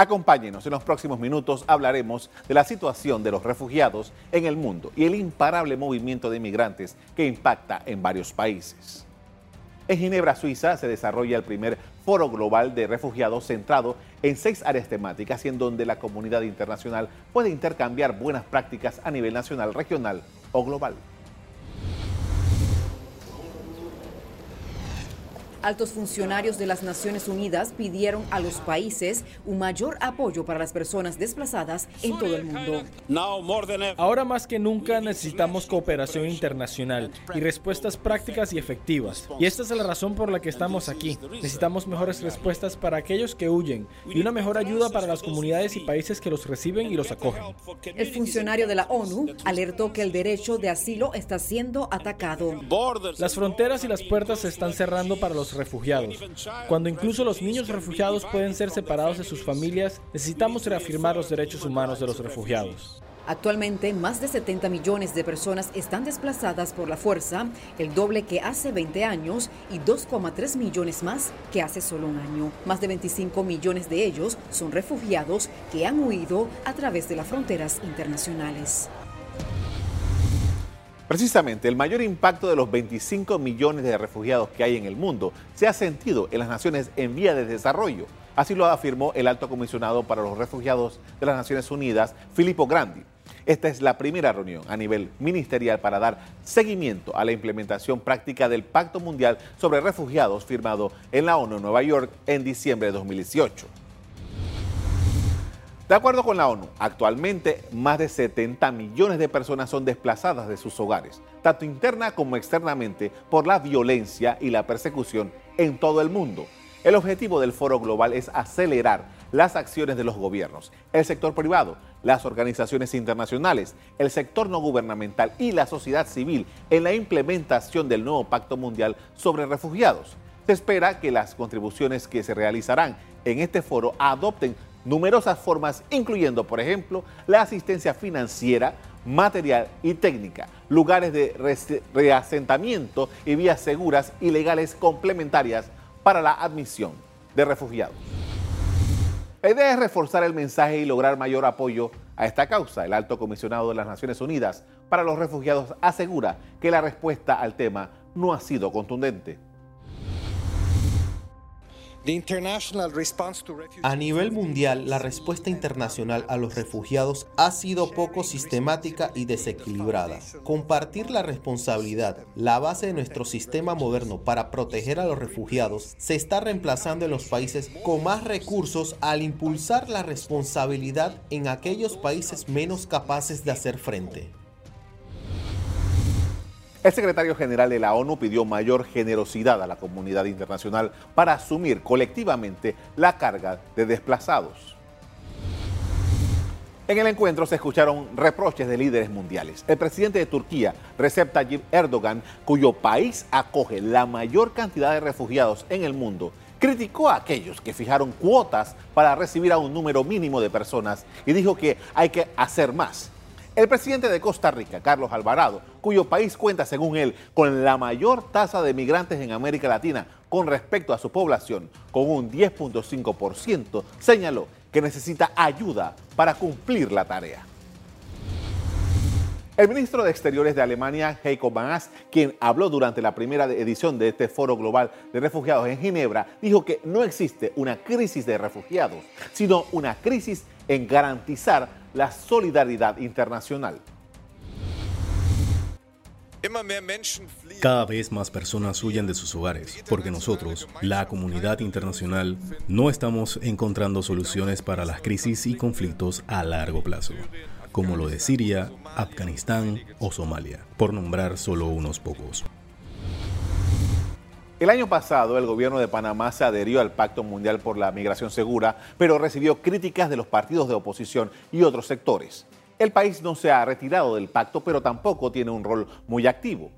Acompáñenos, en los próximos minutos hablaremos de la situación de los refugiados en el mundo y el imparable movimiento de inmigrantes que impacta en varios países. En Ginebra, Suiza, se desarrolla el primer foro global de refugiados centrado en seis áreas temáticas y en donde la comunidad internacional puede intercambiar buenas prácticas a nivel nacional, regional o global. Altos funcionarios de las Naciones Unidas pidieron a los países un mayor apoyo para las personas desplazadas en todo el mundo. Ahora más que nunca necesitamos cooperación internacional y respuestas prácticas y efectivas. Y esta es la razón por la que estamos aquí. Necesitamos mejores respuestas para aquellos que huyen y una mejor ayuda para las comunidades y países que los reciben y los acogen. El funcionario de la ONU alertó que el derecho de asilo está siendo atacado. Las fronteras y las puertas se están cerrando para los refugiados. Cuando incluso los niños refugiados pueden ser separados de sus familias, necesitamos reafirmar los derechos humanos de los refugiados. Actualmente, más de 70 millones de personas están desplazadas por la fuerza, el doble que hace 20 años y 2,3 millones más que hace solo un año. Más de 25 millones de ellos son refugiados que han huido a través de las fronteras internacionales. Precisamente, el mayor impacto de los 25 millones de refugiados que hay en el mundo se ha sentido en las naciones en vía de desarrollo. Así lo afirmó el alto comisionado para los refugiados de las Naciones Unidas, Filippo Grandi. Esta es la primera reunión a nivel ministerial para dar seguimiento a la implementación práctica del Pacto Mundial sobre Refugiados firmado en la ONU en Nueva York en diciembre de 2018. De acuerdo con la ONU, actualmente más de 70 millones de personas son desplazadas de sus hogares, tanto interna como externamente, por la violencia y la persecución en todo el mundo. El objetivo del foro global es acelerar las acciones de los gobiernos, el sector privado, las organizaciones internacionales, el sector no gubernamental y la sociedad civil en la implementación del nuevo Pacto Mundial sobre Refugiados. Se espera que las contribuciones que se realizarán en este foro adopten numerosas formas, incluyendo, por ejemplo, la asistencia financiera, material y técnica, lugares de reasentamiento y vías seguras y legales complementarias para la admisión de refugiados. La idea es reforzar el mensaje y lograr mayor apoyo a esta causa. El alto comisionado de las Naciones Unidas para los Refugiados asegura que la respuesta al tema no ha sido contundente. A nivel mundial, la respuesta internacional a los refugiados ha sido poco sistemática y desequilibrada. Compartir la responsabilidad, la base de nuestro sistema moderno para proteger a los refugiados, se está reemplazando en los países con más recursos al impulsar la responsabilidad en aquellos países menos capaces de hacer frente. El secretario general de la ONU pidió mayor generosidad a la comunidad internacional para asumir colectivamente la carga de desplazados. En el encuentro se escucharon reproches de líderes mundiales. El presidente de Turquía, Recep Tayyip Erdogan, cuyo país acoge la mayor cantidad de refugiados en el mundo, criticó a aquellos que fijaron cuotas para recibir a un número mínimo de personas y dijo que hay que hacer más. El presidente de Costa Rica, Carlos Alvarado, cuyo país cuenta, según él, con la mayor tasa de migrantes en América Latina con respecto a su población, con un 10.5%, señaló que necesita ayuda para cumplir la tarea. El ministro de Exteriores de Alemania, Heiko Maas, quien habló durante la primera edición de este Foro Global de Refugiados en Ginebra, dijo que no existe una crisis de refugiados, sino una crisis en garantizar la solidaridad internacional. Cada vez más personas huyen de sus hogares porque nosotros, la comunidad internacional, no estamos encontrando soluciones para las crisis y conflictos a largo plazo, como lo de Siria, Afganistán o Somalia, por nombrar solo unos pocos. El año pasado, el gobierno de Panamá se adherió al Pacto Mundial por la Migración Segura, pero recibió críticas de los partidos de oposición y otros sectores. El país no se ha retirado del pacto, pero tampoco tiene un rol muy activo.